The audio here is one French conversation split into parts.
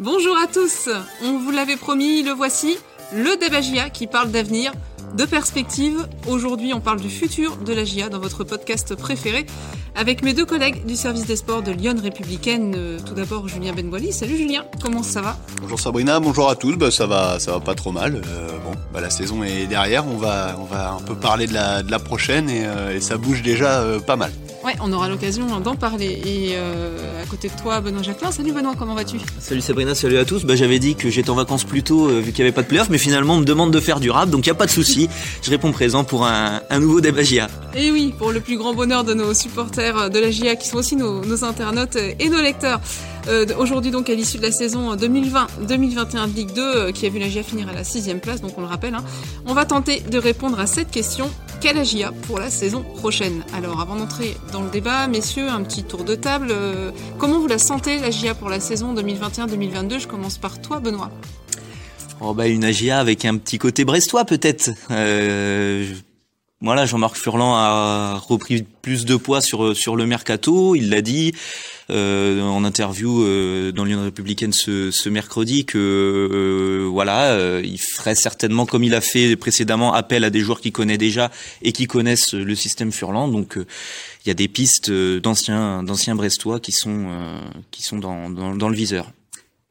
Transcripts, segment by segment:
Bonjour à tous, on vous l'avait promis, le voici, le débat GIA qui parle d'avenir, de perspective. Aujourd'hui, on parle du futur de la GIA dans votre podcast préféré avec mes deux collègues du service des sports de Lyon Républicaine. Euh, tout d'abord, Julien Benboili. Salut Julien, comment ça va? Bonjour Sabrina, bonjour à tous. Bah, ça va, ça va pas trop mal. Euh, bon, bah, la saison est derrière. On va, on va un peu parler de la, prochaine et, euh, et ça bouge déjà pas mal. Ouais, on aura l'occasion d'en parler. Et euh, à côté de toi, Benoît Jacquelin. Salut Benoît, comment vas-tu? Salut Sabrina, salut à tous. Bah, j'avais dit que j'étais en vacances plus tôt euh, vu qu'il n'y avait pas de playoff, mais finalement on me demande de faire du rap, donc il n'y a pas de souci. Je réponds présent pour un, un nouveau débat GIA. Et oui, pour le plus grand bonheur de nos supporters de la GIA qui sont aussi nos, nos internautes et nos lecteurs. Euh, Aujourd'hui donc à l'issue de la saison 2020-2021 de Ligue 2 euh, qui a vu la GIA finir à la sixième place, donc on le rappelle, hein, on va tenter de répondre à cette question. Quelle la GIA pour la saison prochaine? Alors avant d'entrer dans le débat, messieurs, un petit tour de table. Euh, comment vous la sentez la GIA pour la saison 2021-2022 Je commence par toi Benoît. Oh bah une AGIA avec un petit côté brestois peut-être. Euh, voilà, Jean-Marc Furlan a repris plus de poids sur sur le mercato. Il l'a dit euh, en interview euh, dans l'Union républicaine ce, ce mercredi que euh, voilà, euh, il ferait certainement comme il a fait précédemment appel à des joueurs qu'il connaît déjà et qui connaissent le système Furlan. Donc euh, il y a des pistes euh, d'anciens d'anciens brestois qui sont qui sont dans, dans dans le viseur.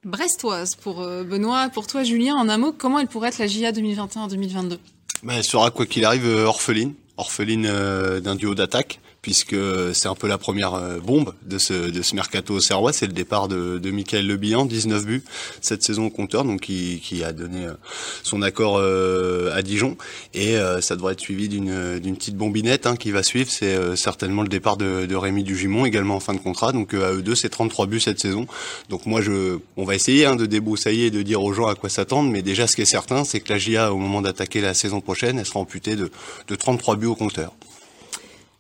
Brestoise pour euh, Benoît, pour toi Julien, en un mot, comment elle pourrait être la GIA 2021-2022 Bah, elle sera quoi qu'il arrive euh, orpheline, orpheline euh, d'un duo d'attaque, puisque c'est un peu la première euh, bombe de ce, de ce mercato serrois. C'est le départ de, de Michael Le Bihan, 19 buts cette saison au compteur, donc qui, a donné euh, son accord euh, à Dijon. Et ça devrait être suivi d'une petite bombinette hein, qui va suivre. C'est certainement le départ de, Rémi Dugimon, également en fin de contrat. Donc à eux deux, c'est 33 buts cette saison. Donc moi, je, on va essayer hein, de débroussailler et de dire aux gens à quoi s'attendre. Mais déjà, ce qui est certain, c'est que la GIA, au moment d'attaquer la saison prochaine, elle sera amputée de, de 33 buts au compteur.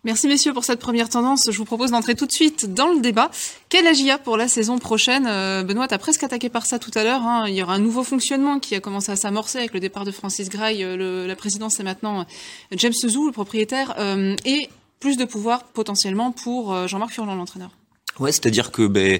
Merci messieurs pour cette première tendance. Je vous propose d'entrer tout de suite dans le débat. Quelle AGIA pour la saison prochaine? Euh, Benoît, t'as presque attaqué par ça tout à l'heure. hein. Il y aura un nouveau fonctionnement qui a commencé à s'amorcer avec le départ de Francis Graille. Euh, la présidence est maintenant euh, James Zou, le propriétaire, et plus de pouvoir potentiellement pour Jean-Marc Furlan, l'entraîneur. Ouais, c'est-à-dire que ben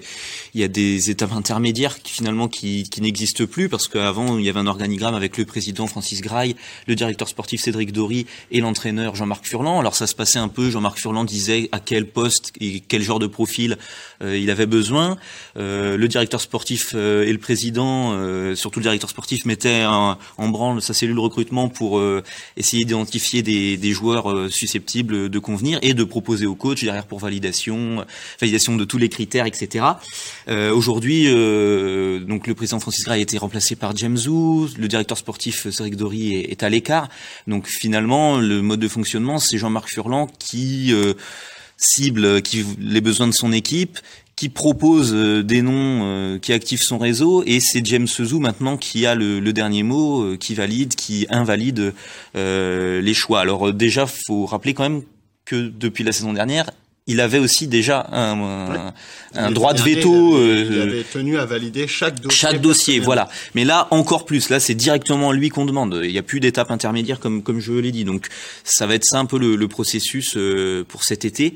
il y a des étapes intermédiaires qui finalement qui, qui n'existent plus parce qu'avant il y avait un organigramme avec le président Francis Graille, le directeur sportif Cédric Dory et l'entraîneur Jean-Marc Furlan. Alors ça se passait un peu, Jean-Marc Furlan disait à quel poste et quel genre de profil euh, il avait besoin. Euh, le directeur sportif euh, et le président, euh, surtout le directeur sportif, mettaient en, en branle sa cellule recrutement pour euh, essayer d'identifier des, des joueurs euh, susceptibles de convenir et de proposer au coach derrière pour validation, validation de tous les critères, etc. Euh, Aujourd'hui, euh, donc le président Francis Gray a été remplacé par James Zou, le directeur sportif euh, Cédric Dory est, à l'écart. Donc finalement, le mode de fonctionnement, c'est Jean-Marc Furlan qui cible qui, les besoins de son équipe, qui propose des noms, qui active son réseau, et c'est James Zou maintenant qui a le, dernier mot, qui valide, qui invalide les choix. Alors déjà, faut rappeler quand même que depuis la saison dernière, il avait aussi déjà un, un- un L'été droit de veto. Il avait, il euh, avait tenu à valider chaque dossier. chaque dossier, personnellement. voilà. Mais là, encore plus. Là, c'est directement lui qu'on demande. Il n'y a plus d'étape intermédiaire comme comme je l'ai dit. Donc, ça va être ça un peu le, le processus euh, pour cet été.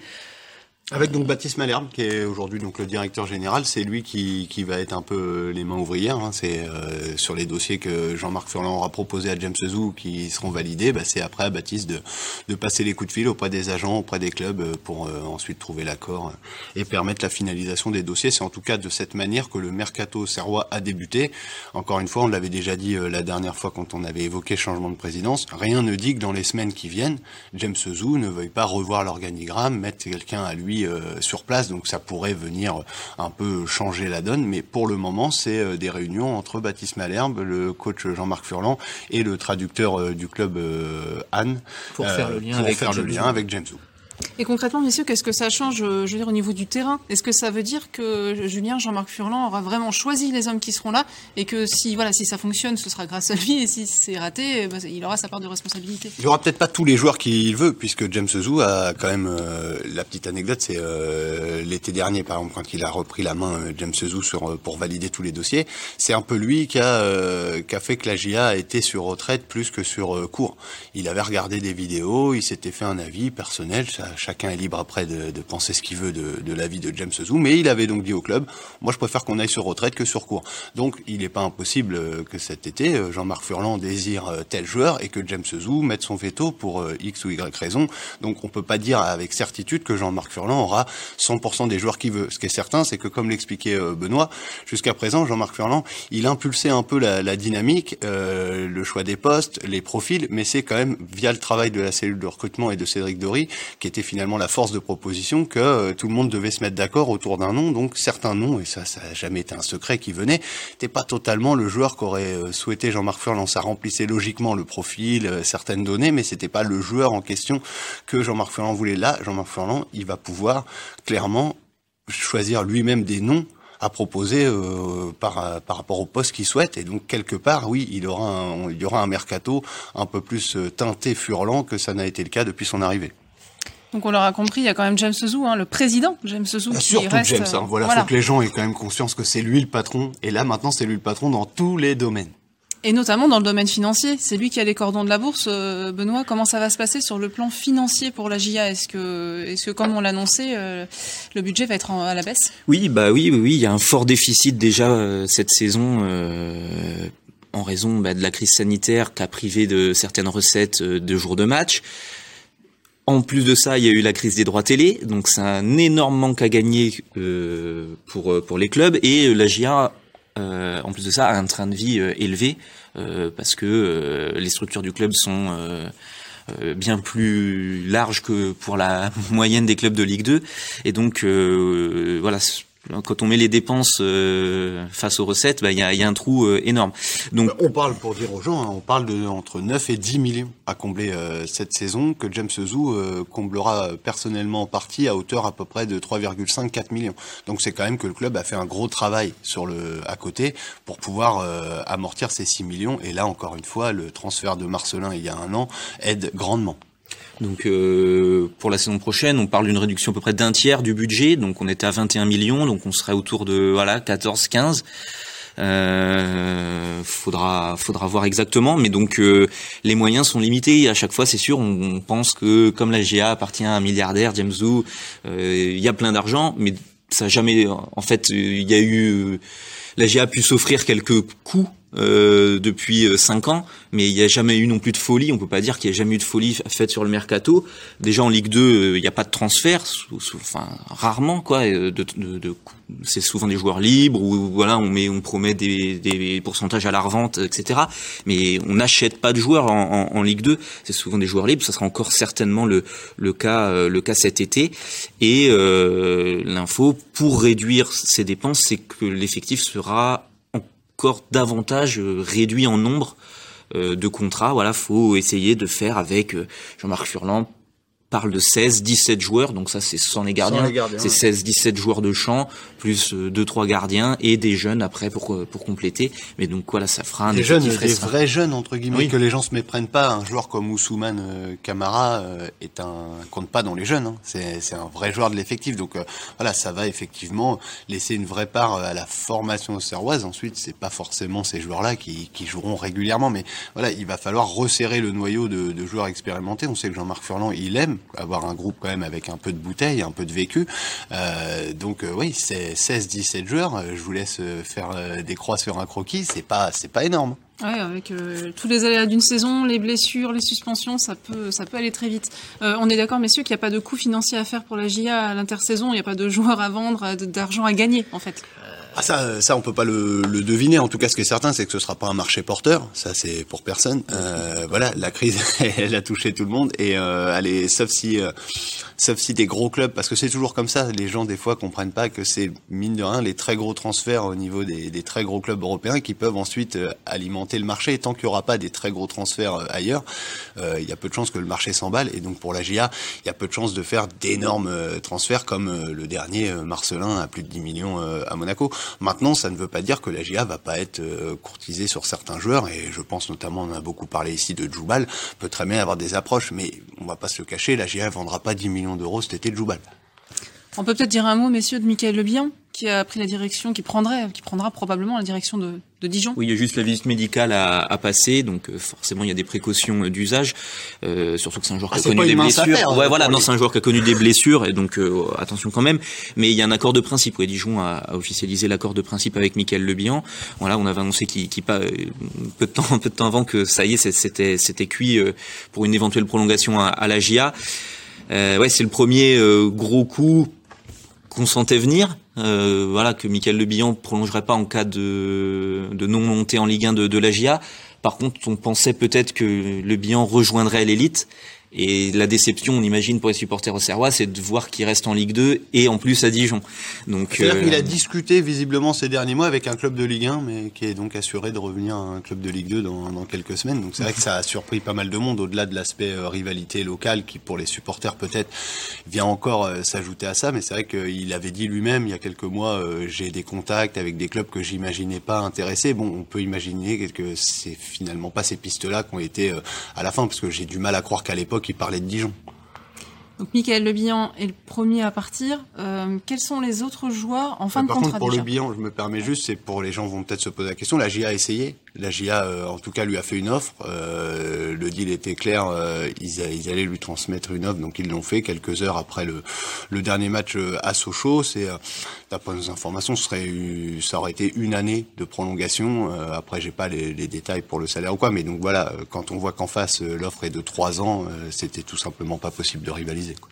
Avec donc Baptiste Malherbe, qui est aujourd'hui donc le directeur général, c'est lui qui, qui va être un peu les mains ouvrières. hein. C'est euh, sur les dossiers que Jean-Marc Furlan aura proposé à James Zou qui seront validés. Bah, c'est après à Baptiste de, de passer les coups de fil auprès des agents, auprès des clubs euh, pour euh, ensuite trouver l'accord euh, et permettre la finalisation des dossiers. C'est en tout cas de cette manière que le mercato serrois a débuté. Encore une fois, on l'avait déjà dit euh, la dernière fois quand on avait évoqué changement de présidence. Rien ne dit que dans les semaines qui viennent, James Zou ne veuille pas revoir l'organigramme, mettre quelqu'un à lui euh, sur place. Donc ça pourrait venir un peu changer la donne. Mais pour le moment, c'est euh, des réunions entre Baptiste Malherbe, le coach Jean-Marc Furlan et le traducteur euh, du club euh, Anne Pour faire le lien avec faire le James lien avec James. Et concrètement, messieurs, qu'est-ce que ça change, euh, au niveau du terrain? Est-ce que ça veut dire que Julien, Jean-Marc Furlan aura vraiment choisi les hommes qui seront là et que si, voilà, si ça fonctionne, ce sera grâce à lui et si c'est raté, eh ben, il aura sa part de responsabilité Il aura peut-être pas tous les joueurs qu'il veut, puisque James Zou a quand même euh, la petite anecdote, c'est euh, l'été dernier, par exemple, quand il a repris la main euh, James Zou euh, pour valider tous les dossiers, c'est un peu lui qui a euh, fait que la GIA a été sur retraite plus que sur euh, cours. Il avait regardé des vidéos, il s'était fait un avis personnel, ça chacun est libre après de, de penser ce qu'il veut de, de l'avis de James Zou, mais il avait donc dit au club, moi je préfère qu'on aille sur retraite que sur cours. Donc il n'est pas impossible que cet été, Jean-Marc Furlan désire tel joueur et que James Zou mette son veto pour X ou Y raison. Donc on peut pas dire avec certitude que Jean-Marc Furlan aura 100% des joueurs qu'il veut. Ce qui est certain, c'est que comme l'expliquait Benoît, jusqu'à présent, Jean-Marc Furlan, il impulsait un peu la, dynamique, euh, le choix des postes, les profils, mais c'est quand même via le travail de la cellule de recrutement et de Cédric Dory, qui finalement la force de proposition, que euh, tout le monde devait se mettre d'accord autour d'un nom. Donc certains noms, et ça, ça n'a jamais été un secret qui venait, n'étaient pas totalement le joueur qu'aurait euh, souhaité Jean-Marc Furlan. Ça remplissait logiquement le profil, euh, certaines données, mais c'était pas le joueur en question que Jean-Marc Furlan voulait. Là, Jean-Marc Furlan, il va pouvoir clairement choisir lui-même des noms à proposer euh, par, par rapport au poste qu'il souhaite. Et donc, quelque part, oui, il, aura un, il y aura un mercato un peu plus teinté, furlant que ça n'a été le cas depuis son arrivée. Donc on l'aura compris, il y a quand même James Zou, hein, le président James Zou. Bah, qui surtout reste, James, hein. voilà, voilà, faut que les gens aient quand même conscience que c'est lui le patron. Et là, maintenant, c'est lui le patron dans tous les domaines. Et notamment dans le domaine financier, c'est lui qui a les cordons de la bourse. Euh, Benoît, comment ça va se passer sur le plan financier pour la GIA Est-ce que, est-ce que, comme on l'a annoncé, euh, le budget va être à la baisse? Oui, bah oui, oui, oui, il y a un fort déficit déjà euh, cette saison. Euh, en raison bah, de la crise sanitaire qui a privé de certaines recettes de jours de match. En plus de ça, il y a eu la crise des droits télé, donc c'est un énorme manque à gagner euh, pour pour les clubs. Et la GIA euh, en plus de ça, a un train de vie euh, élevé euh, parce que les structures du club sont bien plus larges que pour la moyenne des clubs de Ligue 2 et donc voilà quand on met les dépenses euh, face aux recettes, bah, il y, a, y, a, un trou euh, énorme. Donc on parle pour dire aux gens, hein, on parle de entre 9 et 10 millions à combler euh, cette saison que James Zou comblera personnellement en partie à hauteur à peu près de 3,5-4 millions. Donc c'est quand même que le club a fait un gros travail sur le à côté pour pouvoir amortir ces 6 millions. Et là encore une fois, le transfert de Marcelin il y a un an aide grandement. Donc euh, pour la saison prochaine, on parle d'une réduction à peu près d'un tiers du budget. Donc on était à 21 millions, donc on serait autour de voilà 14, 15. Euh, faudra faudra voir exactement, mais donc euh, les moyens sont limités. À chaque fois, c'est sûr, on, pense que comme la GA appartient à un milliardaire, James Zou, euh, il y a plein d'argent, mais ça jamais. En fait, il y a eu la GA a pu s'offrir quelques coups euh, depuis euh, cinq ans, mais il n'y a jamais eu non plus de folie. On peut pas dire qu'il n'y a jamais eu de folie faite sur le mercato. Déjà en Ligue 2, euh, il n'y a pas de transfert, enfin rarement quoi. De, c'est souvent des joueurs libres ou voilà, on met, on promet des, des pourcentages à la revente, etc. Mais on n'achète pas de joueurs en, en, en Ligue 2. C'est souvent des joueurs libres. Ça sera encore certainement le, le cas, le cas cet été. Et euh, l'info pour réduire ces dépenses, c'est que l'effectif sera encore davantage euh, réduit en nombre euh, de contrats. Voilà, faut essayer de faire avec euh, Jean-Marc Furlan parle de 16, 17 joueurs, donc ça c'est sans les gardiens, gardiens c'est 16, 17 joueurs de champ, plus 2, 3 gardiens et des jeunes après pour, pour compléter. Mais donc voilà, ça fera un des jeunes, des vrais jeunes entre guillemets, oui. que les gens se méprennent pas. Un joueur comme Ousmane euh, Camara euh, est un compte pas dans les jeunes. Hein. C'est un vrai joueur de l'effectif. Donc euh, voilà, ça va effectivement laisser une vraie part à la formation serroise. Ensuite, c'est pas forcément ces joueurs-là qui, qui joueront régulièrement, mais voilà, il va falloir resserrer le noyau de, de joueurs expérimentés. On sait que Jean-Marc Furlan, il aime avoir un groupe quand même avec un peu de bouteille, un peu de vécu. Euh, donc euh, oui, c'est 16-17 joueurs. Je vous laisse faire euh, des croix sur un croquis. C'est pas, c'est pas énorme. Ouais, avec euh, tous les aléas d'une saison, les blessures, les suspensions, ça peut, ça peut aller très vite. Euh, on est d'accord, messieurs, qu'il n'y a pas de coût financier à faire pour la GIA à l'intersaison. Il n'y a pas de joueurs à vendre, d'argent à gagner, en fait. Ah, ça, ça, on peut pas le, le, deviner. En tout cas, ce qui est certain, c'est que ce sera pas un marché porteur. Ça, c'est pour personne. Euh, voilà, la crise, elle a touché tout le monde. Et euh, allez, sauf si, euh, sauf si des gros clubs, parce que c'est toujours comme ça. Les gens des fois comprennent pas que c'est mine de rien les très gros transferts au niveau des, des très gros clubs européens qui peuvent ensuite euh, alimenter le marché. Et tant qu'il y aura pas des très gros transferts euh, ailleurs, euh, il y a peu de chances que le marché s'emballe. Et donc pour la GIA, il y a peu de chances de faire d'énormes transferts comme le dernier Marcelin à plus de 10 millions à Monaco. Maintenant, ça ne veut pas dire que la GIA va pas être euh, courtisée sur certains joueurs, et je pense notamment, on a beaucoup parlé ici de Djoubal, peut très bien avoir des approches, mais on va pas se le cacher, la GIA vendra pas 10 millions d'euros cet été de Djoubal. On peut peut-être dire un mot, messieurs, de Michael Le qui a pris la direction, qui prendrait, qui prendra probablement la direction de, de Dijon. Oui, il y a juste la visite médicale à, à passer, donc euh, forcément il y a des précautions euh, d'usage, euh, surtout que c'est un joueur Ah, qui a connu pas des blessures. affaire, ouais, voilà, non, c'est un joueur qui a connu des blessures et donc euh, attention quand même. Mais il y a un accord de principe. Oui, Dijon a, a officialisé l'accord de principe avec Michael Lebihan. Voilà, on avait annoncé qu'il qu'il pas euh, peu de temps, peu de temps avant que ça y est, c'était c'était cuit euh, pour une éventuelle prolongation à, à la GIA. Euh, ouais, c'est le premier euh, gros coup qu'on sentait venir. Euh, voilà, que Michael Le Bihan prolongerait pas en cas de, de non montée en Ligue 1 de, de la GIA. Par contre, on pensait peut-être que Le Bihan rejoindrait l'élite. Et la déception, on imagine pour les supporters au Serrois, c'est de voir qu'il reste en Ligue 2 et en plus à Dijon. Donc, C'est-à-dire euh, qu'il a discuté visiblement ces derniers mois avec un club de Ligue 1, mais qui est donc assuré de revenir à un club de Ligue 2 dans, dans quelques semaines. Donc c'est vrai que ça a surpris pas mal de monde, au-delà de l'aspect euh, rivalité locale, qui pour les supporters peut-être vient encore euh, s'ajouter à ça. Mais c'est vrai qu'il avait dit lui-même il y a quelques mois, euh, j'ai des contacts avec des clubs que j'imaginais pas intéressés. Bon, on peut imaginer que c'est finalement pas ces pistes-là qui ont été euh, à la fin, parce que j'ai du mal à croire qu'à l'époque il parlait de Dijon. Donc Michael Le Bihan est le premier à partir. Euh, quels sont les autres joueurs en fin de Par contrat contre, pour déjà le bilan, je me permets juste, c'est pour les gens vont peut-être se poser la question. La GIA a essayé. La GIA, euh, en tout cas, lui a fait une offre. Euh, le deal était clair. euh, ils, ils allaient lui transmettre une offre, donc ils l'ont fait quelques heures après le, le dernier match à Sochaux. C'est, d'après nos informations, ce serait, ça aurait été une année de prolongation. Après, j'ai pas les, les détails pour le salaire ou quoi, mais donc voilà, quand on voit qu'en face l'offre est de trois ans, c'était tout simplement pas possible de rivaliser. Quoi.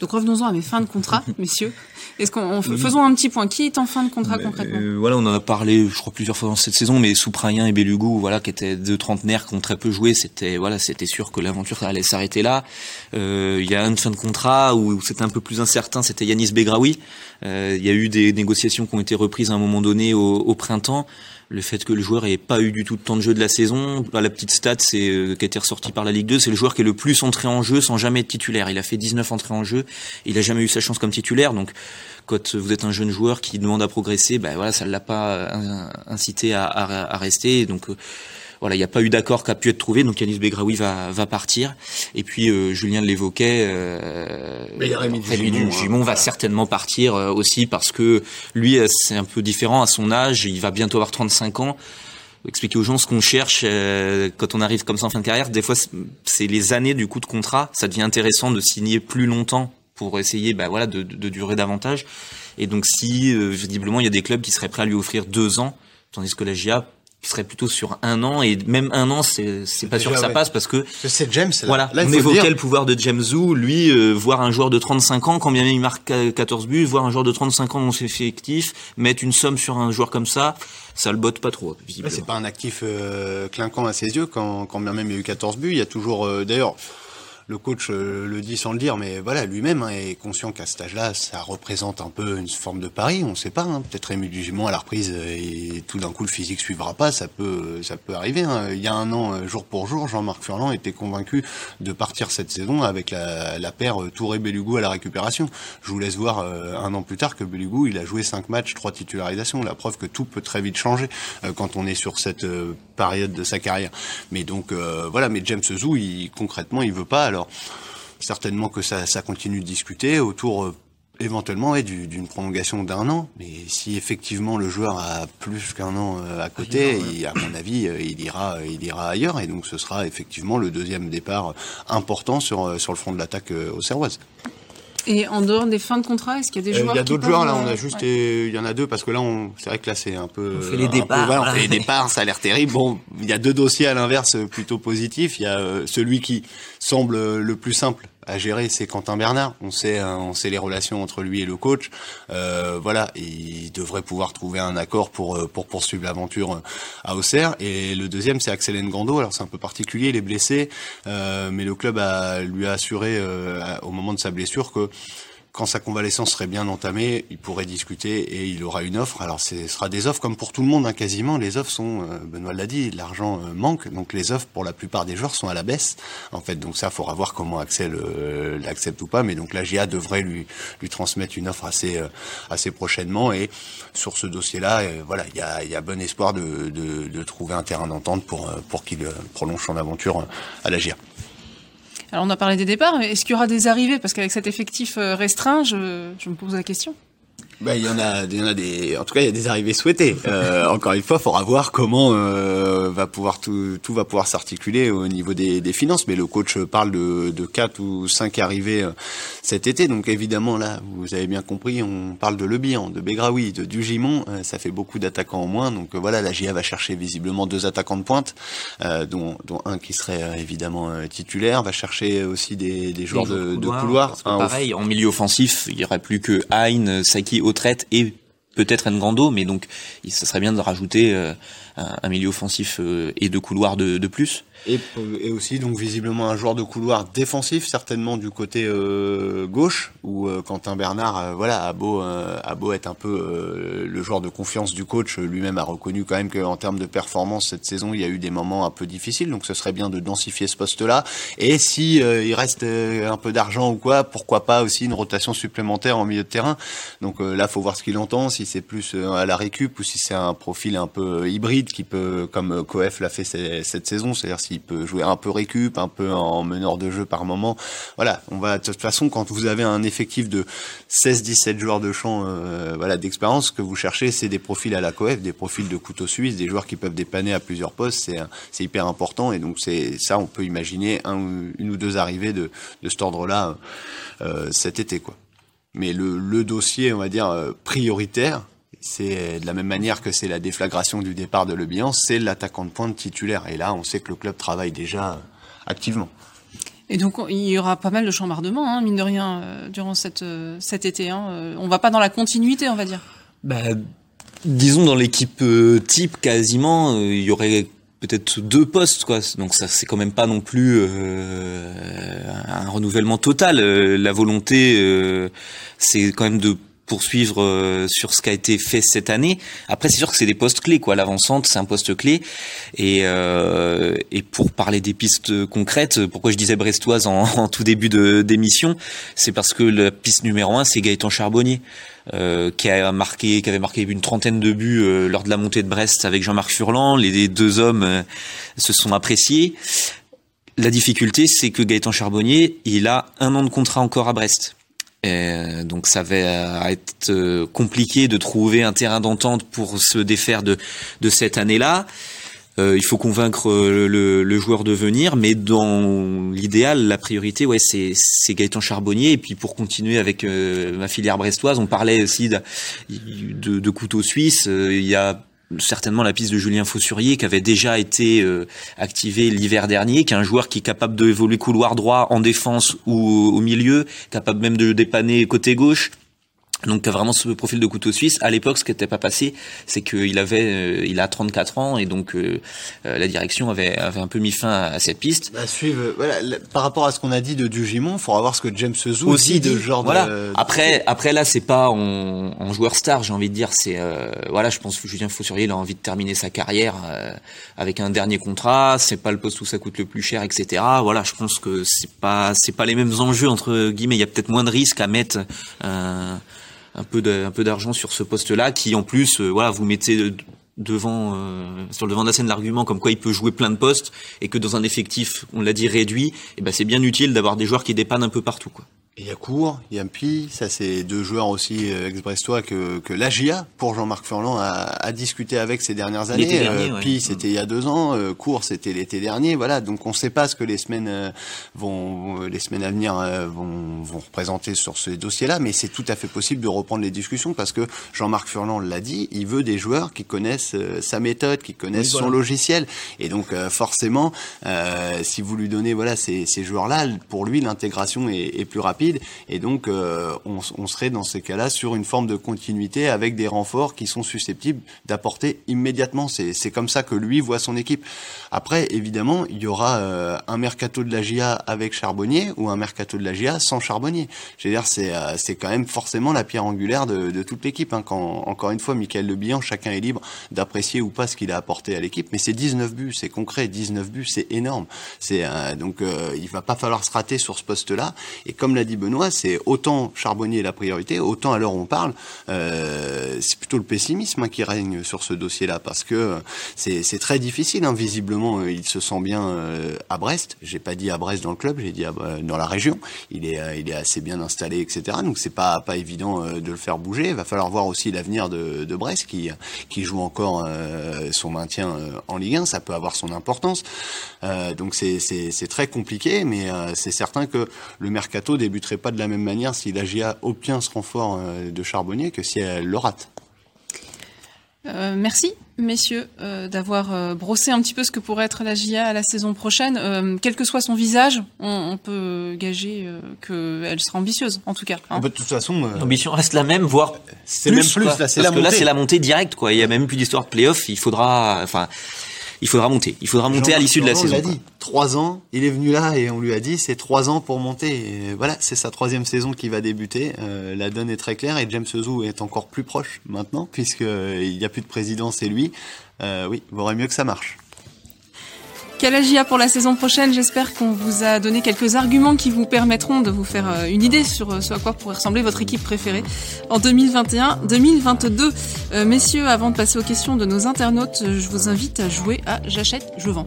Donc revenons-en à mes fins de contrat, messieurs. Est-ce qu'on faisons un petit point Qui est en fin de contrat concrètement? Euh, voilà, on en a parlé, je crois plusieurs fois dans cette saison, mais Souprayen et Belugou, voilà, qui étaient deux trentenaires qui ont très peu joué, c'était voilà, c'était sûr que l'aventure allait s'arrêter là. Euh, Il y a une fin de contrat où c'était un peu plus incertain, c'était Yanis Begraoui. Euh, Il y a eu des négociations qui ont été reprises à un moment donné au, au printemps. Le fait que le joueur ait pas eu du tout de temps de jeu de la saison, bah, la petite stat c'est euh, qui a été ressortie par la Ligue 2, c'est le joueur qui est le plus entré en jeu sans jamais être titulaire. Il a fait 19 entrées en jeu, il a jamais eu sa chance comme titulaire, donc quand vous êtes un jeune joueur qui demande à progresser, ben voilà, ça ne l'a pas euh, incité à rester. Donc euh, voilà, il n'y a pas eu d'accord qui a pu être trouvé. Donc Yanis Begraoui va, va partir. Et puis euh, Julien l'évoquait. Euh, Mais Rémi hein, va voilà. certainement partir euh, aussi parce que lui, euh, c'est un peu différent à son âge. Il va bientôt avoir 35 ans expliquer aux gens ce qu'on cherche euh, quand on arrive comme ça en fin de carrière. Des fois, c'est- c'est les années du coup de contrat. Ça devient intéressant de signer plus longtemps pour essayer, bah voilà, de, de, de durer davantage. Et donc, si euh, visiblement il y a des clubs qui seraient prêts à lui offrir deux ans, tandis que la GIA serait plutôt sur un an et même un an, c'est c'est pas sûr que ça ouais. passe parce que C'est James. Là. voilà, Là, il on évoquait dire. le pouvoir de James Zou, lui, euh, voir un joueur de 35 ans, quand bien même il marque euh, 14 buts, voir un joueur de 35 ans dans ses effectifs, mettre une somme sur un joueur comme ça, ça le botte pas trop, Ouais, visiblement. c'est pas un actif euh, clinquant à ses yeux quand, quand bien même il y a eu 14 buts. Il y a toujours, euh, d'ailleurs, le coach euh, le dit sans le dire, mais voilà, lui-même hein, est conscient qu'à cet âge-là, ça représente un peu une forme de pari. On sait pas. Hein, Peut-être Rémi Dugimon à la reprise euh, et tout d'un coup le physique suivra pas. Ça peut, ça peut arriver. hein. Il y a un an, euh, jour pour jour, Jean-Marc Furlan était convaincu de partir cette saison avec la, la paire Touré-Belugou à la récupération. Je vous laisse voir euh, un an plus tard que Belugou, il a joué cinq matchs, trois titularisations. La preuve que tout peut très vite changer euh, quand on est sur cette euh, période de sa carrière. Mais donc voilà, mais James Zou, il, concrètement, il veut pas. Certainement que ça, ça continue de discuter autour. euh, éventuellement ouais, du- d'une prolongation d'un an, mais si effectivement le joueur a plus qu'un an euh, à côté, il- à mon avis, euh, il ira, il ira ailleurs, et donc ce sera effectivement le deuxième départ important sur sur le front de l'attaque euh, au. Et en dehors des fins de contrat, est-ce qu'il y a des Euh, joueurs Il y a d'autres joueurs là, euh, on a juste, ouais. il y en a deux parce que là, on, c'est vrai que là c'est un peu, On fait les peu- départs, voilà, on fait les départs, ça a l'air terrible. Bon, il y a deux dossiers à l'inverse plutôt positifs. Il y a euh, celui qui semble le plus simple à gérer, c'est Quentin Bernard. On sait, hein, on sait les relations entre lui et le coach. Euh, voilà, il devrait pouvoir trouver un accord pour euh, pour poursuivre l'aventure euh, à Auxerre. Et le deuxième, c'est Axel Ngando. Alors c'est un peu particulier, il est blessé, euh, mais le club lui a assuré au moment de sa blessure que quand sa convalescence serait bien entamée, il pourrait discuter et il aura une offre. Alors ce sera des offres comme pour tout le monde, hein, quasiment. Les offres sont, euh, Benoît l'a dit, l'argent euh, manque, donc les offres pour la plupart des joueurs sont à la baisse. En fait, donc ça, faudra voir comment Axel euh, l'accepte ou pas. Mais donc la GIA devrait lui lui transmettre une offre assez assez prochainement. Et sur ce dossier-là, voilà, il y a, il bon espoir de, trouver un terrain d'entente pour qu'il prolonge son aventure à la GIA. Alors on a parlé des départs, mais est-ce qu'il y aura des arrivées? Parce qu'avec cet effectif euh, restreint, je, je me pose la question. Bah, il y en a, il y en a des. En tout cas, il y a des arrivées souhaitées. Euh, encore une fois, il faudra voir comment euh, va pouvoir tout, tout va pouvoir s'articuler au niveau des, des, finances. Mais le coach parle de, de 4 ou 5 arrivées euh, cet été. Donc évidemment, là, vous avez bien compris, on parle de Le Bihan, de Begraoui, de Dugimon. Euh, ça fait beaucoup d'attaquants en moins. Donc voilà, la GIA va chercher visiblement deux attaquants de pointe, dont, dont un qui serait évidemment titulaire. Va chercher aussi des, des joueurs de, de couloir. pareil, en milieu offensif, il y aurait plus que Hein, Saki, Et peut-être Ngrando, mais donc ce serait bien de rajouter euh, un, milieu offensif euh, et de couloir de, de plus. Et, et, aussi donc visiblement un joueur de couloir défensif certainement du côté euh, gauche où euh, Quentin Bernard euh, voilà a beau a beau être un peu le joueur de confiance du coach lui-même a reconnu quand même qu'en termes de performance cette saison il y a eu des moments un peu difficiles. Donc ce serait bien de densifier ce poste-là. Et si il reste un peu d'argent ou quoi pourquoi pas aussi une rotation supplémentaire en milieu de terrain. Donc là faut voir ce qu'il entend si c'est plus à la récup ou si c'est un profil un peu hybride qui peut comme Coef l'a fait cette saison. C'est-à-dire si il peut jouer un peu récup, un peu en meneur de jeu par moment. Voilà, on va de toute façon quand vous avez un effectif de 16-17 joueurs de champ euh, voilà d'expérience, ce que vous cherchez c'est des profils à la coef, des profils de couteau suisse, des joueurs qui peuvent dépanner à plusieurs postes, c'est hyper important et donc c'est ça on peut imaginer un, une ou deux arrivées de de cet ordre-là euh, cet été quoi. Mais le, le dossier, on va dire, euh, prioritaire, c'est de la même manière que c'est la déflagration du départ de Le c'est l'attaquant de pointe titulaire. Et là, on sait que le club travaille déjà activement. Et donc il y aura pas mal de chambardements, hein, mine de rien, euh, durant cette, euh, cet été. Hein. Euh, on va pas dans la continuité, on va dire. Bah, disons dans l'équipe type, quasiment, il y aurait peut-être deux postes, quoi. Donc ça, c'est quand même pas non plus un renouvellement total. la volonté, c'est quand même de poursuivre euh, sur ce qui a été fait cette année. Après, c'est sûr que c'est des postes clés, quoi. L'avancante, c'est un poste clé. Et, euh, et pour parler des pistes concrètes, pourquoi je disais brestoise en, tout début de d'émission, c'est parce que la piste numéro un, c'est Gaëtan Charbonnier. Euh, qui a marqué, qui avait marqué une trentaine de buts euh, lors de la montée de Brest avec Jean-Marc Furlan. Les deux hommes euh, se sont appréciés. La difficulté, c'est que Gaëtan Charbonnier, il a un an de contrat encore à Brest. Euh, donc ça va être euh, compliqué de trouver un terrain d'entente pour se défaire de, de cette année-là. Euh, il faut convaincre le, le, joueur de venir, mais dans l'idéal, la priorité, ouais, c'est, c'est Gaëtan Charbonnier. Et puis pour continuer avec ma filière brestoise, on parlait aussi de, de, de couteau suisse. il y a certainement la piste de Julien Faussurier qui avait déjà été euh, activé l'hiver dernier, qui est un joueur qui est capable d'évoluer couloir droit en défense ou au milieu, capable même de dépanner côté gauche. Donc tu as vraiment ce profil de couteau suisse. À l'époque, ce qui n'était pas passé, c'est qu'il avait, euh, il a 34 ans et donc euh, euh, la direction avait, avait un peu mis fin à, cette piste. Bah, suivre, voilà, par rapport à ce qu'on a dit de Dugimon, il faudra voir ce que James Zou aussi dit de genre. Voilà. Après, après là, c'est pas en, en, joueur star, j'ai envie de dire. C'est voilà, je pense que Julien Faussurier, il a envie de terminer sa carrière avec un dernier contrat. C'est pas le poste où ça coûte le plus cher, etc. Voilà, je pense que c'est pas, c'est pas les mêmes enjeux entre guillemets. Il y a peut-être moins de risques à mettre un peu un peu d'argent sur ce poste-là, qui en plus, euh, voilà, vous mettez devant euh, sur le devant de la scène l'argument comme quoi il peut jouer plein de postes et que dans un effectif, on l'a dit réduit, et eh ben c'est bien utile d'avoir des joueurs qui dépannent un peu partout, quoi. Il y a Cour, il y a Mpi, ça c'est deux joueurs aussi euh, ex-brestois que, que l'AGIA, pour Jean-Marc Furlan, a, a, discuté avec ces dernières années. Dernier, euh, Pi c'était il y a deux ans, euh, Cour c'était l'été dernier, voilà. Donc on ne sait pas ce que les semaines euh, vont, les semaines à venir vont, vont représenter sur ce dossier-là, mais c'est tout à fait possible de reprendre les discussions parce que Jean-Marc Furlan l'a dit, il veut des joueurs qui connaissent sa méthode, qui connaissent son logiciel, et donc forcément, si vous lui donnez voilà ces, ces joueurs-là, pour lui l'intégration est, est plus rapide et donc euh, on, serait dans ces cas-là sur une forme de continuité avec des renforts qui sont susceptibles d'apporter immédiatement. C'est comme ça que lui voit son équipe. Après, évidemment, il y aura euh, un mercato de la GIA avec Charbonnier ou un mercato de la GIA sans Charbonnier. Je veux dire, c'est euh, c'est quand même forcément la pierre angulaire de, toute l'équipe. Hein. Quand encore une fois, Michael Le Bihan, chacun est libre d'apprécier ou pas ce qu'il a apporté à l'équipe, mais c'est 19 buts, c'est concret, 19 buts, c'est énorme. Donc il va pas falloir se rater sur ce poste-là. Et comme l'a dit Benoît, c'est autant Charbonnier la priorité, autant à où on parle, euh, c'est plutôt le pessimisme hein, qui règne sur ce dossier-là, parce que c'est très difficile. Hein. Visiblement, il se sent bien à Brest. J'ai pas dit à Brest dans le club, j'ai dit dans la région. Il est, assez bien installé, etc. Donc c'est pas pas évident de le faire bouger. Il va falloir voir aussi l'avenir de, Brest, qui joue encore son maintien en Ligue 1. Ça peut avoir son importance. donc c'est très compliqué, mais euh, c'est certain que le mercato débuterait pas de la même manière si la GIA obtient ce renfort euh, de Charbonnier que si elle le rate. Euh, merci, messieurs, d'avoir brossé un petit peu ce que pourrait être la GIA à la saison prochaine. quel que soit son visage, on, peut gager qu'elle sera ambitieuse, en tout cas. Hein. de toute façon, l'ambition reste la même, voire c'est même plus. Là, parce que là, c'est la montée directe, quoi. Il y a même plus d'histoire de playoff. Il faudra, enfin, il faudra monter. Il faudra monter à l'issue de la saison. dit. Trois ans, il est venu là et on lui a dit c'est trois ans pour monter. Et voilà, c'est sa troisième saison qui va débuter. Euh, la donne est très claire et James Zou est encore plus proche maintenant puisqu'il n'y a plus de président, c'est lui. Euh, oui, il vaudrait mieux que ça marche. Calagia pour la saison prochaine, j'espère qu'on vous a donné quelques arguments qui vous permettront de vous faire euh, une idée sur euh, ce à quoi pourrait ressembler votre équipe préférée en 2021-2022. Euh, messieurs, avant de passer aux questions de nos internautes, je vous invite à jouer à J'achète, je vends.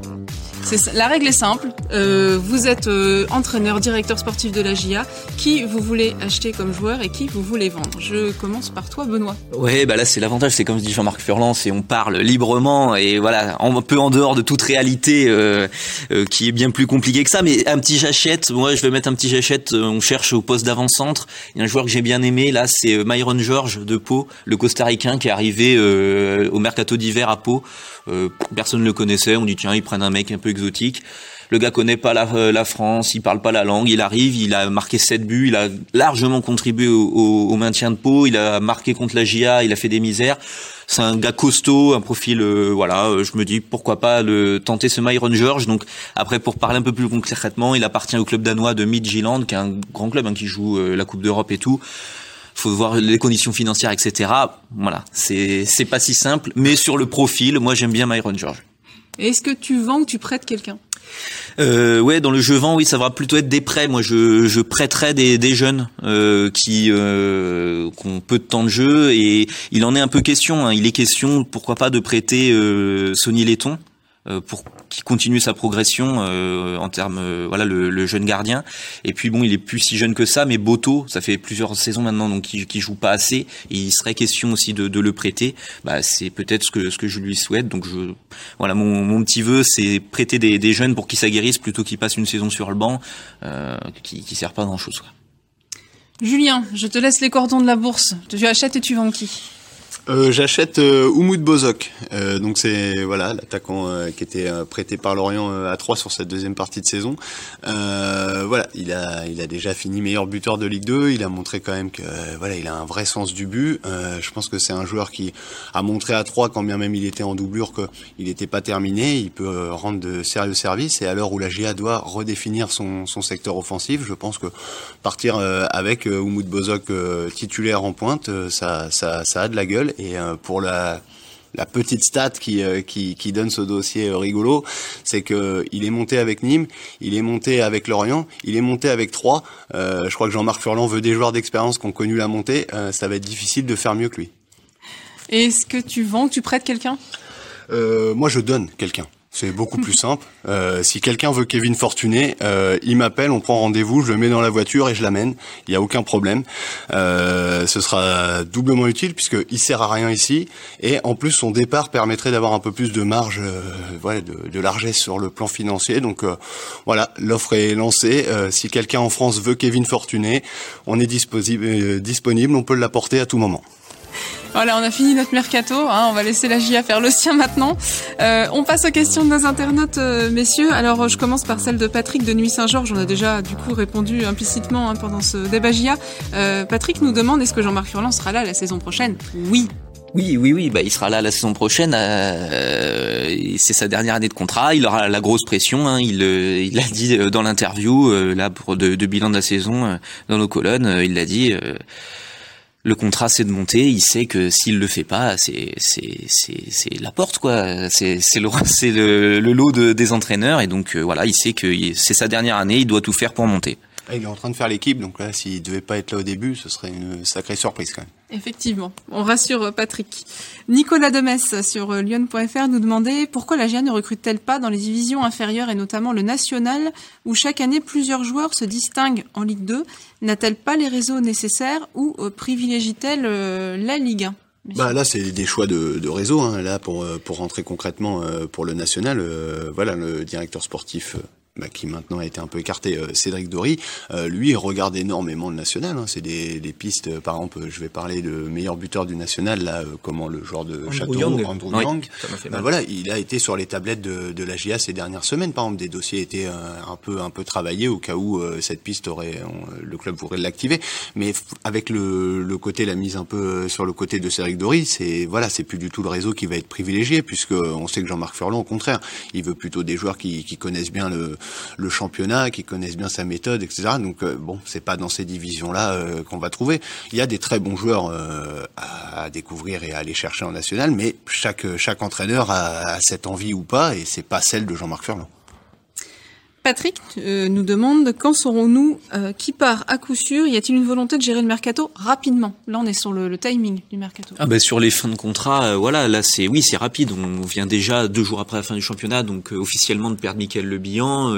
La règle est simple. vous êtes entraîneur, directeur sportif de la GIA. Qui vous voulez acheter comme joueur et qui vous voulez vendre? Je commence par toi, Benoît. Ouais, bah là c'est l'avantage, c'est comme dit Jean-Marc Furlan, c'est on parle librement et voilà, un peu en dehors de toute réalité euh, euh, qui est bien plus compliqué que ça. Mais un petit jachette, moi je vais mettre un petit jachette. Euh, on cherche au poste d'avant-centre. Il y a un joueur que j'ai bien aimé là, c'est Myron George de Pau, le Costa-Ricain qui est arrivé au mercato d'hiver à Pau. personne ne le connaissait. On dit tiens, ils prennent un mec un peu exotique. Le gars connaît pas la, la, France, il parle pas la langue, il arrive, il a marqué 7 buts, il a largement contribué au, au, maintien de Pau, il a marqué contre la GIA, il a fait des misères. C'est un gars costaud, un profil, euh, voilà. Euh, je me dis pourquoi pas le tenter ce Myron George. Donc après, pour parler un peu plus concrètement, il appartient au club danois de Midtjylland, qui est un grand club hein, qui joue euh, la Coupe d'Europe et tout faut voir les conditions financières, etc. Voilà, c'est pas si simple, mais sur le profil, moi j'aime bien Myron George. Est-ce que tu vends ou tu prêtes quelqu'un? Euh, ouais, dans le jeu vent, oui, ça va plutôt être des prêts. Moi, je, je prêterais des, des jeunes euh, qui, euh, ont peu de temps de jeu et il en est un peu question. Hein. Il est question, pourquoi pas, de prêter euh, Sonny Letton pour qu'il continue sa progression euh, en termes euh, voilà le, jeune gardien. Et puis bon il est plus si jeune que ça mais Boto ça fait plusieurs saisons maintenant donc qui, qui joue pas assez. Et il serait question aussi de, de le prêter. Bah c'est peut-être ce que ce que je lui souhaite. Donc je voilà mon, mon petit vœu c'est prêter des, des jeunes pour qu'ils s'aguerrissent plutôt qu'ils passent une saison sur le banc euh, qui qui sert pas grand chose quoi. Julien je te laisse les cordons de la bourse. Tu achètes et tu vends qui? Euh, J'achète euh, Bozok. Euh, donc c'est voilà l'attaquant euh, qui était euh, prêté par Lorient à 3 sur cette deuxième partie de saison. voilà, il a il a déjà fini meilleur buteur de Ligue 2. Il a montré quand même que voilà il a un vrai sens du but. je pense que c'est un joueur qui a montré à 3 quand bien même il était en doublure qu'il n'était pas terminé. Il peut rendre de sérieux services et à l'heure où la GA doit redéfinir son, son secteur offensif, je pense que partir avec Oumoud Bozok titulaire en pointe, ça, ça ça a de la gueule et euh, pour la, la petite stat qui, euh, qui, qui, donne ce dossier euh, rigolo, c'est que il est monté avec Nîmes, il est monté avec Lorient, il est monté avec Troyes. je crois que Jean-Marc Furlan veut des joueurs d'expérience qui ont connu la montée. ça va être difficile de faire mieux que lui. Est-ce que tu vends, tu prêtes quelqu'un? Moi, je donne quelqu'un. C'est beaucoup plus simple. Euh, si quelqu'un veut Kevin Fortuné, euh, il m'appelle, on prend rendez-vous, je le mets dans la voiture et je l'amène. Il n'y a aucun problème. Euh, ce sera doublement utile puisqu'il sert à rien ici. Et en plus, son départ permettrait d'avoir un peu plus de marge, voilà, de, largesse sur le plan financier. Donc voilà, l'offre est lancée. si quelqu'un en France veut Kevin Fortuné, on est disponible, on peut l'apporter à tout moment. Voilà, on a fini notre mercato. Hein, on va laisser la GIA faire le sien maintenant. Euh, on passe aux questions de nos internautes, euh, messieurs. Alors, je commence par celle de Patrick de Nuit Saint-Georges. On a déjà, du coup, répondu implicitement hein, pendant ce débat GIA. Euh, Patrick nous demande est-ce que Jean-Marc Furlan sera là la saison prochaine? Oui. Oui, oui, oui, bah, il sera là la saison prochaine. c'est sa dernière année de contrat. Il aura la grosse pression. Hein. Il, il l'a dit dans l'interview là pour de, de, bilan de la saison dans nos colonnes. il l'a dit le contrat c'est de monter, il sait que s'il le fait pas, c'est c'est c'est la porte quoi, c'est c'est le c'est le, lot de, des entraîneurs et donc euh, voilà, il sait que c'est sa dernière année, il doit tout faire pour monter. Ah, il est en train de faire l'équipe, donc là, s'il devait pas être là au début, ce serait une sacrée surprise quand même. Effectivement, on rassure euh, Patrick. Nicolas Demes sur euh, lyon.fr nous demandait pourquoi la GIA ne recrute-t-elle pas dans les divisions inférieures et notamment le national où chaque année plusieurs joueurs se distinguent en Ligue 2 N'a-t-elle pas les réseaux nécessaires ou euh, privilégie-t-elle la Ligue 1 bah là c'est des choix de, de réseau hein. là pour pour rentrer concrètement pour le national voilà le directeur sportif bah, qui maintenant a été un peu écarté, euh, Cédric Dory, euh, lui regarde énormément le national. Hein. C'est des, des, pistes, par exemple, je vais parler de meilleur buteur du national, là, euh, comment le joueur de Châteauroux, Andrew Young. Bah, voilà, il a été sur les tablettes de, de la GIA ces dernières semaines, par exemple, des dossiers étaient un peu un peu travaillés au cas où cette piste aurait, le club pourrait l'activer. Mais avec le, le, côté, la mise un peu sur le côté de Cédric Dory, c'est voilà, c'est plus du tout le réseau qui va être privilégié, puisque on sait que Jean-Marc Furlan, au contraire, il veut plutôt des joueurs qui, qui connaissent bien le le championnat, qui connaissent bien sa méthode, etc. Donc euh, bon, c'est pas dans ces divisions-là euh, qu'on va trouver. Il y a des très bons joueurs euh, à, découvrir et à aller chercher en national, mais chaque entraîneur a, cette envie ou pas, et c'est pas celle de Jean-Marc Furlan. Patrick euh, nous demande quand saurons-nous euh, qui part à coup sûr Y a-t-il une volonté de gérer le mercato rapidement? Là, on est sur le, timing du mercato. Ah ben sur les fins de contrat, euh, voilà, là c'est oui, c'est rapide. On vient déjà deux jours après la fin du championnat, donc officiellement de perdre Michael Le Bihan.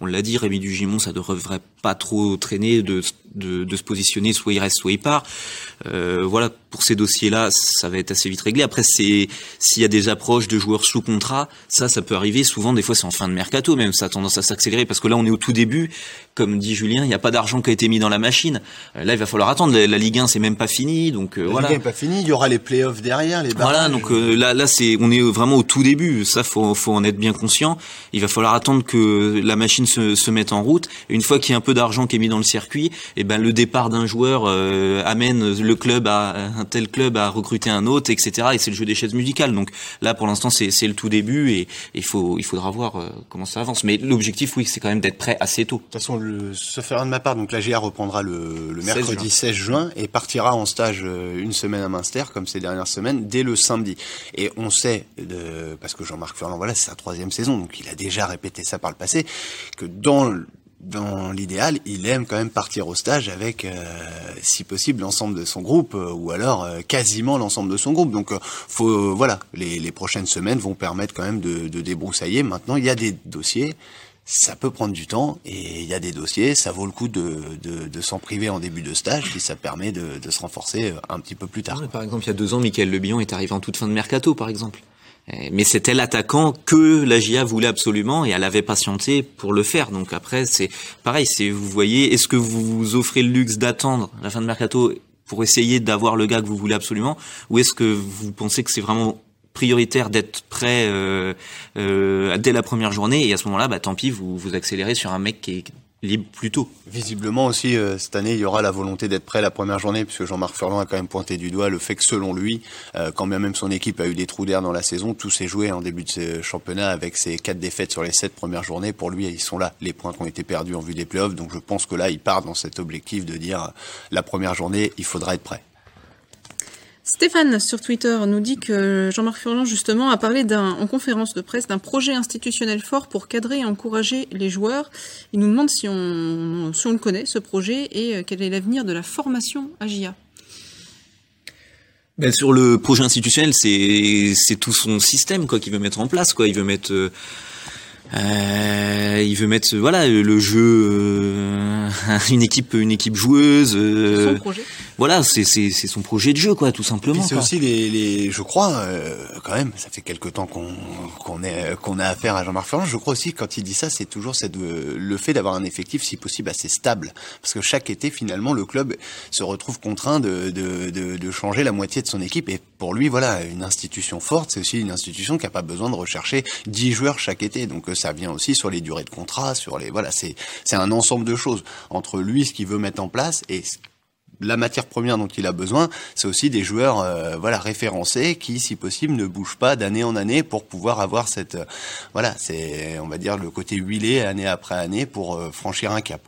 on l'a dit, Rémi Dugimon, ça devrait pas trop traîner de, de, de, se positionner, soit il reste, soit il part. voilà, pour ces dossiers-là, ça va être assez vite réglé. Après, s'il y a des approches de joueurs sous contrat, ça, ça peut arriver. Souvent, des fois, c'est en fin de mercato même. Ça a tendance à s'accélérer parce que là, on est au tout début. Comme dit Julien, il n'y a pas d'argent qui a été mis dans la machine. Euh, là, il va falloir attendre. La, Ligue 1, c'est même pas fini. Donc euh, la voilà. Ligue 1 n'est pas fini. Il y aura les playoffs derrière, les barrages. Voilà. Donc euh, là, là, c'est on est vraiment au tout début. Ça, faut, faut en être bien conscient. Il va falloir attendre que la machine se, se mette en route. Et une fois qu'il y a un peu d'argent qui est mis dans le circuit, et eh ben le départ d'un joueur amène le club à un tel club à recruter un autre, etc. Et c'est le jeu des chaises musicales. Donc là, pour l'instant, c'est le tout début et il faut il faudra voir euh, comment ça avance. Mais l'objectif, oui, c'est quand même d'être prêt assez tôt. De toute façon, le, ce faire de ma part, donc la GA reprendra le, le mercredi 16 juin. et partira en stage euh, une semaine à Münster, comme ces dernières semaines, dès le samedi. Et on sait, de, parce que Jean-Marc Furlan, voilà, c'est sa troisième saison, donc il a déjà répété ça par le passé, que dans dans l'idéal, il aime quand même partir au stage avec, euh, si possible, l'ensemble de son groupe, euh, ou alors euh, quasiment l'ensemble de son groupe. Donc, faut, voilà, les, les, prochaines semaines vont permettre quand même de, de débroussailler. Maintenant, il y a des dossiers, ça peut prendre du temps, et il y a des dossiers, ça vaut le coup de, de, de s'en priver en début de stage, puis ça permet de, de se renforcer un petit peu plus tard. par exemple, il y a deux ans, Michael Le est arrivé en toute fin de mercato, par exemple. Euh, mais c'était l'attaquant que la GIA voulait absolument et elle avait patienté pour le faire. Donc après, c'est pareil. C'est vous voyez, est-ce que vous vous offrez le luxe d'attendre la fin de mercato pour essayer d'avoir le gars que vous voulez absolument, ou est-ce que vous pensez que c'est vraiment prioritaire d'être prêt euh, euh, dès la première journée et à ce moment-là, bah tant pis, vous vous accélérez sur un mec qui est libre plus tôt. Visiblement aussi, euh, cette année, il y aura la volonté d'être prêt la première journée, puisque Jean-Marc Furlan a quand même pointé du doigt le fait que selon lui, quand bien même son équipe a eu des trous d'air dans la saison, tout s'est joué en début de ce championnat avec ses quatre défaites sur les sept premières journées. Pour lui, ils sont là, les points qui ont été perdus en vue des playoffs. Donc je pense que là, il part dans cet objectif de dire la première journée, il faudra être prêt. Stéphane sur Twitter nous dit que Jean-Marc Furlan justement a parlé en conférence de presse d'un projet institutionnel fort pour cadrer et encourager les joueurs. Il nous demande si on, si on le connaît ce projet et euh, quel est l'avenir de la formation à GIA. Ben sur le projet institutionnel, c'est c'est tout son système quoi qu'il veut mettre en place quoi. Il veut mettre euh, euh, il veut mettre voilà le jeu euh, une équipe une équipe joueuse euh, son projet. Voilà c'est son projet de jeu quoi tout simplement c'est aussi les, les je crois euh, quand même ça fait quelque temps qu'on qu'on est qu'on a affaire à Jean-Marc Ferrand. Je crois aussi quand il dit ça c'est toujours cette le fait d'avoir un effectif si possible assez stable. Parce que chaque été finalement le club se retrouve contraint de de de, de changer la moitié de son équipe. Et pour lui voilà une institution forte c'est aussi une institution qui a pas besoin de rechercher 10 joueurs chaque été. Donc ça vient aussi sur les durées de contrat, sur les voilà, c'est c'est un ensemble de choses. Entre lui ce qu'il veut mettre en place et la matière première dont il a besoin, c'est aussi des joueurs euh, voilà référencés qui, si possible, ne bougent pas d'année en année pour pouvoir avoir cette euh, voilà, c'est on va dire le côté huilé année après année pour euh, franchir un cap.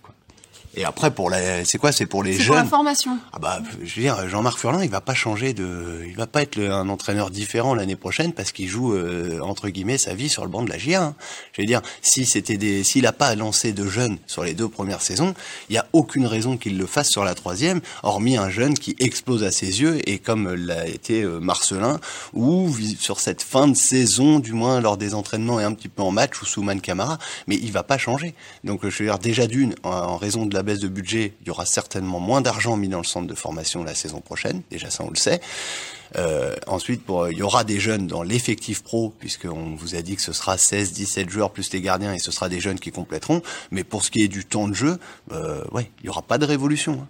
Et après, pour la, c'est quoi C'est pour les jeunes. pour la formation. Ah bah, je veux dire, Jean-Marc Furlan, il va pas changer de, il va pas être le- un entraîneur différent l'année prochaine parce qu'il joue euh, entre guillemets sa vie sur le banc de la GIA. hein. Je veux dire, si c'était des, s'il a pas lancé de jeunes sur les deux premières saisons, il y a aucune raison qu'il le fasse sur la troisième, hormis un jeune qui explose à ses yeux et comme l'a été euh, Marcelin ou sur cette fin de saison, du moins lors des entraînements et un petit peu en match ou Souman Camara, mais il va pas changer. Donc je veux dire, déjà d'une, en, en raison de la baisse de budget, il y aura certainement moins d'argent mis dans le centre de formation la saison prochaine. Déjà ça, on le sait. Euh, ensuite, il y aura des jeunes dans l'effectif pro, puisqu'on vous a dit que ce sera 16, 17 joueurs plus les gardiens, et ce sera des jeunes qui compléteront. Mais pour ce qui est du temps de jeu, euh, il y aura pas de révolution. hein.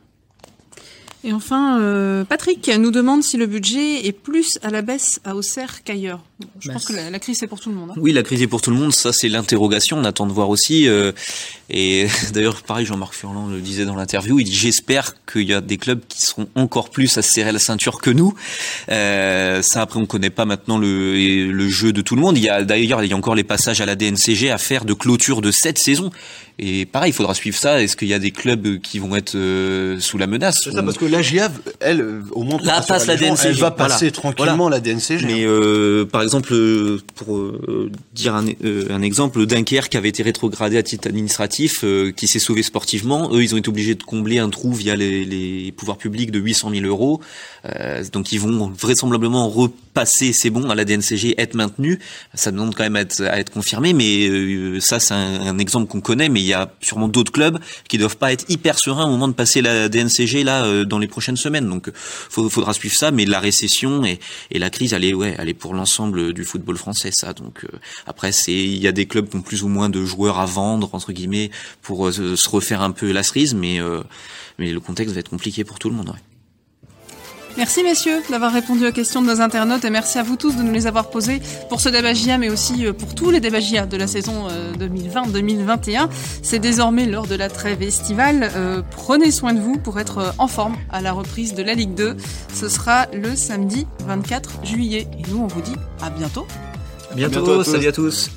Et enfin, euh, Patrick nous demande si le budget est plus à la baisse à Auxerre qu'ailleurs. Je Bah, pense que la, la crise c'est pour tout le monde. hein. Oui, la crise est pour tout le monde, ça c'est l'interrogation, on attend de voir aussi. euh, et d'ailleurs, pareil, Jean-Marc Furlan le disait dans l'interview, il dit j'espère qu'il y a des clubs qui seront encore plus à se serrer la ceinture que nous. Euh, ça après, on connaît pas maintenant le, le jeu de tout le monde. Il y a d'ailleurs, il y a encore les passages à la DNCG à faire de clôture de cette saison. Et pareil, il faudra suivre ça. Est-ce qu'il y a des clubs qui vont être euh, sous la menace C'est ça, parce que la GIA, elle, au moins, Là, passe la gens, DNCG, elle va voilà. passer tranquillement la DNCG. Mais euh, par exemple, euh, pour euh, dire un, euh, un exemple, Dunkerque avait été rétrogradé à titre administratif, qui s'est sauvé sportivement. Eux, ils ont été obligés de combler un trou via les, les pouvoirs publics de 800 000 euros. Donc, ils vont vraisemblablement repasser, c'est bon, à la DNCG, être maintenus. Ça demande quand même à être, à être confirmé, mais euh, ça, c'est un, un exemple qu'on connaît. Mais il y a sûrement d'autres clubs qui doivent pas être hyper sereins au moment de passer la DNCG là euh, dans les prochaines semaines. Donc, faut, faudra suivre ça. Mais la récession et, et la crise, elle est, ouais, elle est pour l'ensemble du football français, ça. Donc, euh, après, c'est, il y a des clubs qui ont plus ou moins de joueurs à vendre entre guillemets pour euh, se refaire un peu la cerise, mais euh, mais le contexte va être compliqué pour tout le monde. Ouais. Merci messieurs d'avoir répondu aux questions de nos internautes et merci à vous tous de nous les avoir posées pour ce débat JA mais aussi euh, pour tous les débats JA de la saison euh, 2020-2021. C'est désormais l'heure de la trêve estivale. Euh, prenez soin de vous pour être euh, en forme à la reprise de la Ligue 2. Ce sera le samedi 24 juillet. Et nous on vous dit à bientôt. À bientôt, bientôt à tous. salut à tous.